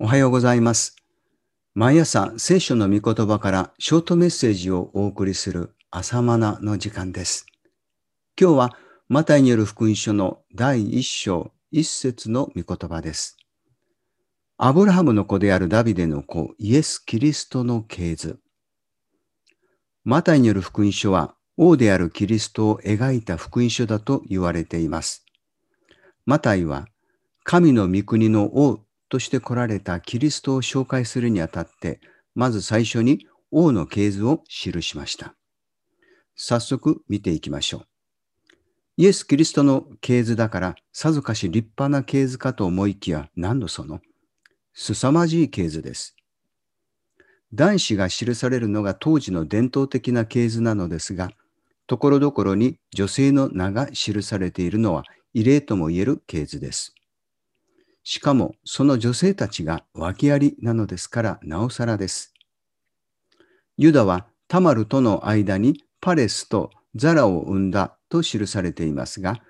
おはようございます。毎朝聖書の御言葉からショートメッセージをお送りする朝マナの時間です。今日はマタイによる福音書の第一章一節の御言葉です。アブラハムの子であるダビデの子イエス・キリストの系図。マタイによる福音書は王であるキリストを描いた福音書だと言われています。マタイは神の御国の王として来られたキリストを紹介するにあたって、まず最初に王の系図を記しました。早速見ていきましょう。イエス・キリストの系図だから、さぞかし立派な系図かと思いきや、何のその、凄まじい系図です。男子が記されるのが当時の伝統的な系図なのですが、ところどころに女性の名が記されているのは異例とも言える系図です。しかもその女性たちが訳ありなのですからなおさらです。ユダはタマルとの間にパレスとザラを生んだと記されていますが、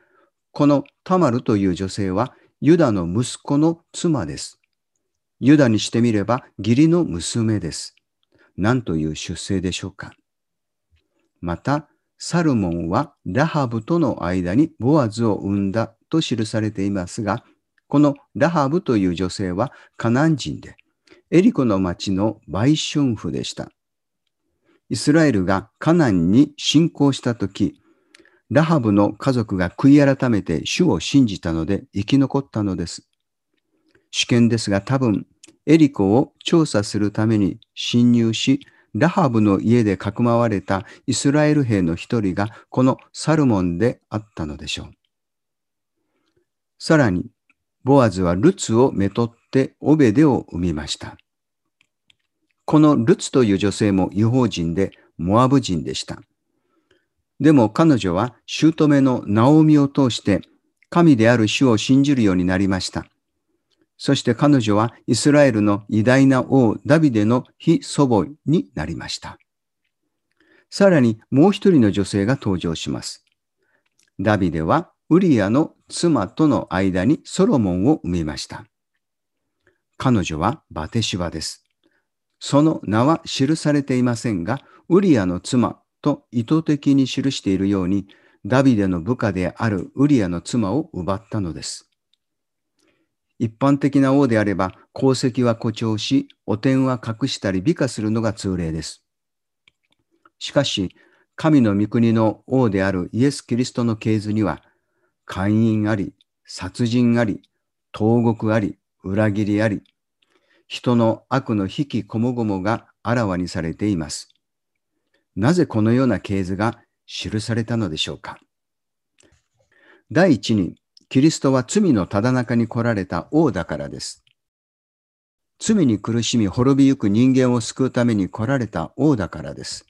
このタマルという女性はユダの息子の妻です。ユダにしてみれば義理の娘です。何という出世でしょうか。また、サルモンはラハブとの間にボアズを生んだと記されていますが、このラハブという女性はカナン人で、エリコの町の売春婦でした。イスラエルがカナンに侵攻したとき、ラハブの家族が悔い改めて主を信じたので生き残ったのです。主権ですが多分、エリコを調査するために侵入し、ラハブの家でかくまわれたイスラエル兵の一人がこのサルモンであったのでしょう。さらに、ボアズはルツをめとってオベデを生みました。このルツという女性も違法人でモアブ人でした。でも彼女は姑のナオミを通して神である主を信じるようになりました。そして彼女はイスラエルの偉大な王ダビデの非祖母になりました。さらにもう一人の女性が登場します。ダビデはウリアの妻との間にソロモンを生みました。彼女はバテシバです。その名は記されていませんが、ウリアの妻と意図的に記しているように、ダビデの部下であるウリアの妻を奪ったのです。一般的な王であれば、功績は誇張し、汚点は隠したり美化するのが通例です。しかし、神の御国の王であるイエス・キリストの系図には、姦淫あり、殺人あり、投獄あり、裏切りあり、人の悪の引きこもごもがあらわにされています。なぜこのような系図が記されたのでしょうか。第一に、キリストは罪のただ中に来られた王だからです。罪に苦しみ滅びゆく人間を救うために来られた王だからです。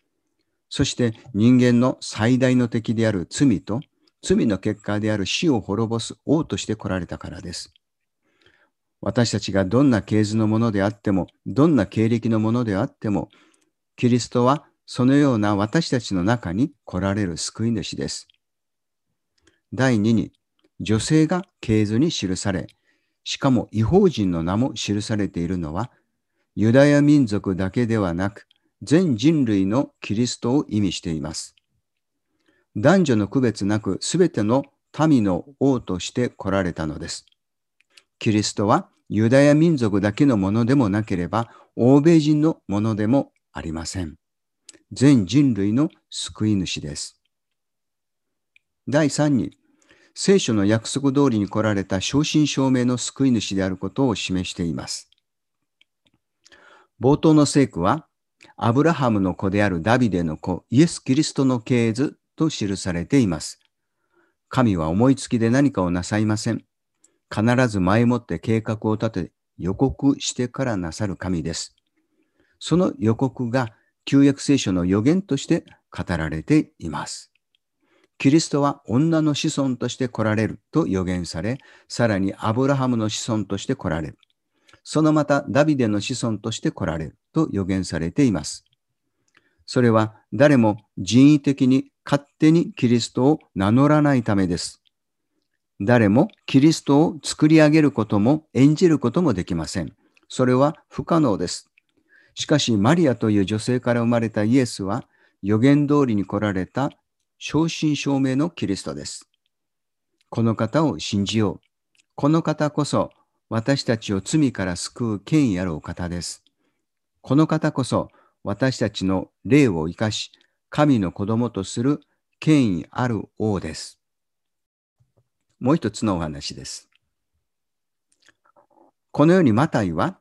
そして人間の最大の敵である罪と罪の結果である死を滅ぼす王として来られたからです。私たちがどんな系図のものであっても、どんな経歴のものであっても、キリストはそのような私たちの中に来られる救い主です。第2に、女性が系図に記され、しかも違法人の名も記されているのは、ユダヤ民族だけではなく、全人類のキリストを意味しています。男女の区別なく、すべての民の王として来られたのです。キリストはユダヤ民族だけのものでもなければ、欧米人のものでもありません。全人類の救い主です。第3に、聖書の約束通りに来られた正真正銘の救い主であることを示しています。冒頭の聖句は、アブラハムの子であるダビデの子、イエス・キリストの系図と記されています。神は思いつきで何かをなさいません。必ず前もって計画を立て予告してからなさる神です。その予告が旧約聖書の予言として語られています。キリストは女の子孫として来られると予言され、さらにアブラハムの子孫として来られる。そのまたダビデの子孫として来られると予言されています。それは誰も人為的に勝手にキリストを名乗らないためです。誰もキリストを作り上げることも演じることもできません。それは不可能です。しかし、マリアという女性から生まれたイエスは、予言通りに来られた正真正銘のキリストです。この方を信じよう。この方こそ私たちを罪から救う権威あるお方です。この方こそ私たちの霊を生かし、神の子供とする権威ある王です。もう一つのお話です。このようにマタイは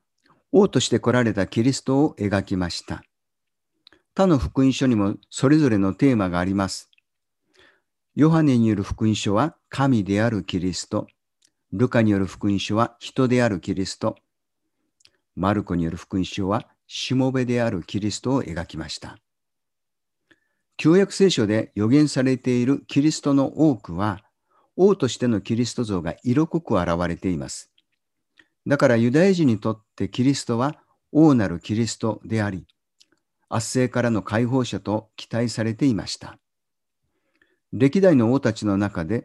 王として来られたキリストを描きました。他の福音書にもそれぞれのテーマがあります。ヨハネによる福音書は神であるキリスト。ルカによる福音書は人であるキリスト。マルコによる福音書はしもべであるキリストを描きました。旧約聖書で予言されているキリストの多くは、王としてのキリスト像が色濃く現れています。だからユダヤ人にとってキリストは王なるキリストであり、圧政からの解放者と期待されていました。歴代の王たちの中で、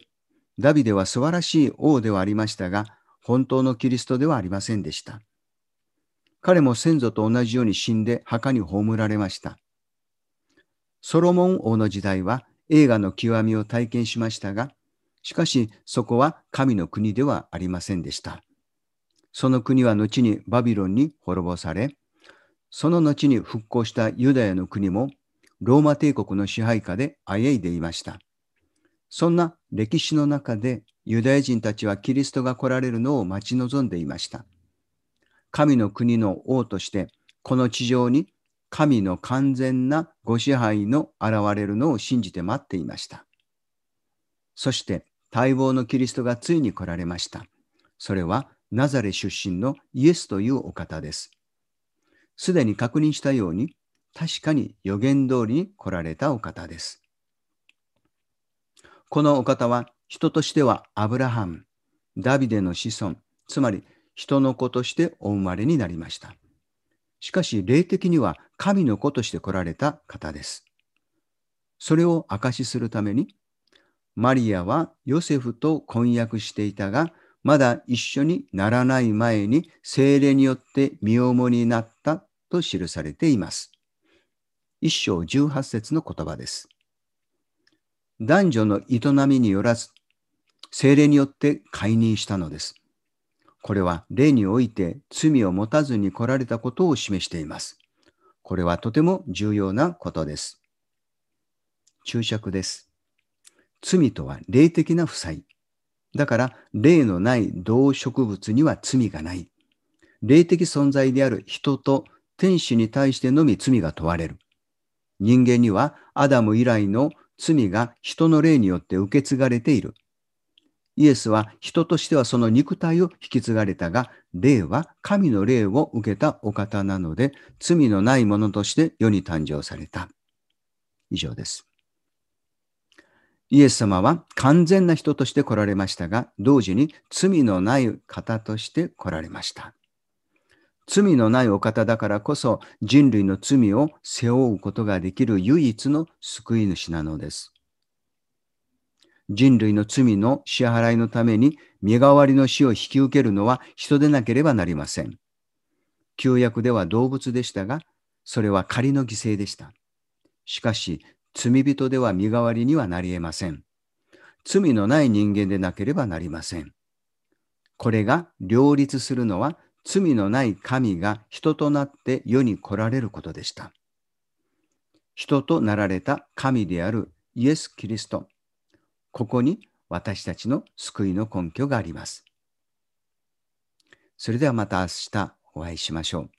ダビデは素晴らしい王ではありましたが、本当のキリストではありませんでした。彼も先祖と同じように死んで墓に葬られました。ソロモン王の時代は映画の極みを体験しましたが、しかしそこは神の国ではありませんでした。その国は後にバビロンに滅ぼされ、その後に復興したユダヤの国もローマ帝国の支配下であえいでいました。そんな歴史の中でユダヤ人たちはキリストが来られるのを待ち望んでいました。神の国の王としてこの地上に神の完全なご支配の現れるのを信じて待っていました。そして待望のキリストがついに来られました。それはナザレ出身のイエスというお方です。すでに確認したように確かに予言通りに来られたお方です。このお方は人としてはアブラハム、ダビデの子孫、つまり人の子としてお生まれになりました。しかし霊的には神の子として来られた方です。それを証しするために、マリアはヨセフと婚約していたが、まだ一緒にならない前に精霊によって身重になったと記されています。一章十八節の言葉です。男女の営みによらず、精霊によって解任したのです。これは霊において罪を持たずに来られたことを示しています。これはとても重要なことです。注釈です。罪とは霊的な負債。だから霊のない動植物には罪がない。霊的存在である人と天使に対してのみ罪が問われる。人間にはアダム以来の罪が人の霊によって受け継がれている。イエスは人としてはその肉体を引き継がれたが、霊は神の霊を受けたお方なので、罪のないものとして世に誕生された。以上です。イエス様は完全な人として来られましたが、同時に罪のない方として来られました。罪のないお方だからこそ人類の罪を背負うことができる唯一の救い主なのです。人類の罪の支払いのために身代わりの死を引き受けるのは人でなければなりません。旧約では動物でしたが、それは仮の犠牲でした。しかし、罪人では身代わりにはなり得ません。罪のない人間でなければなりません。これが両立するのは罪のない神が人となって世に来られることでした。人となられた神であるイエス・キリスト。ここに私たちの救いの根拠があります。それではまた明日お会いしましょう。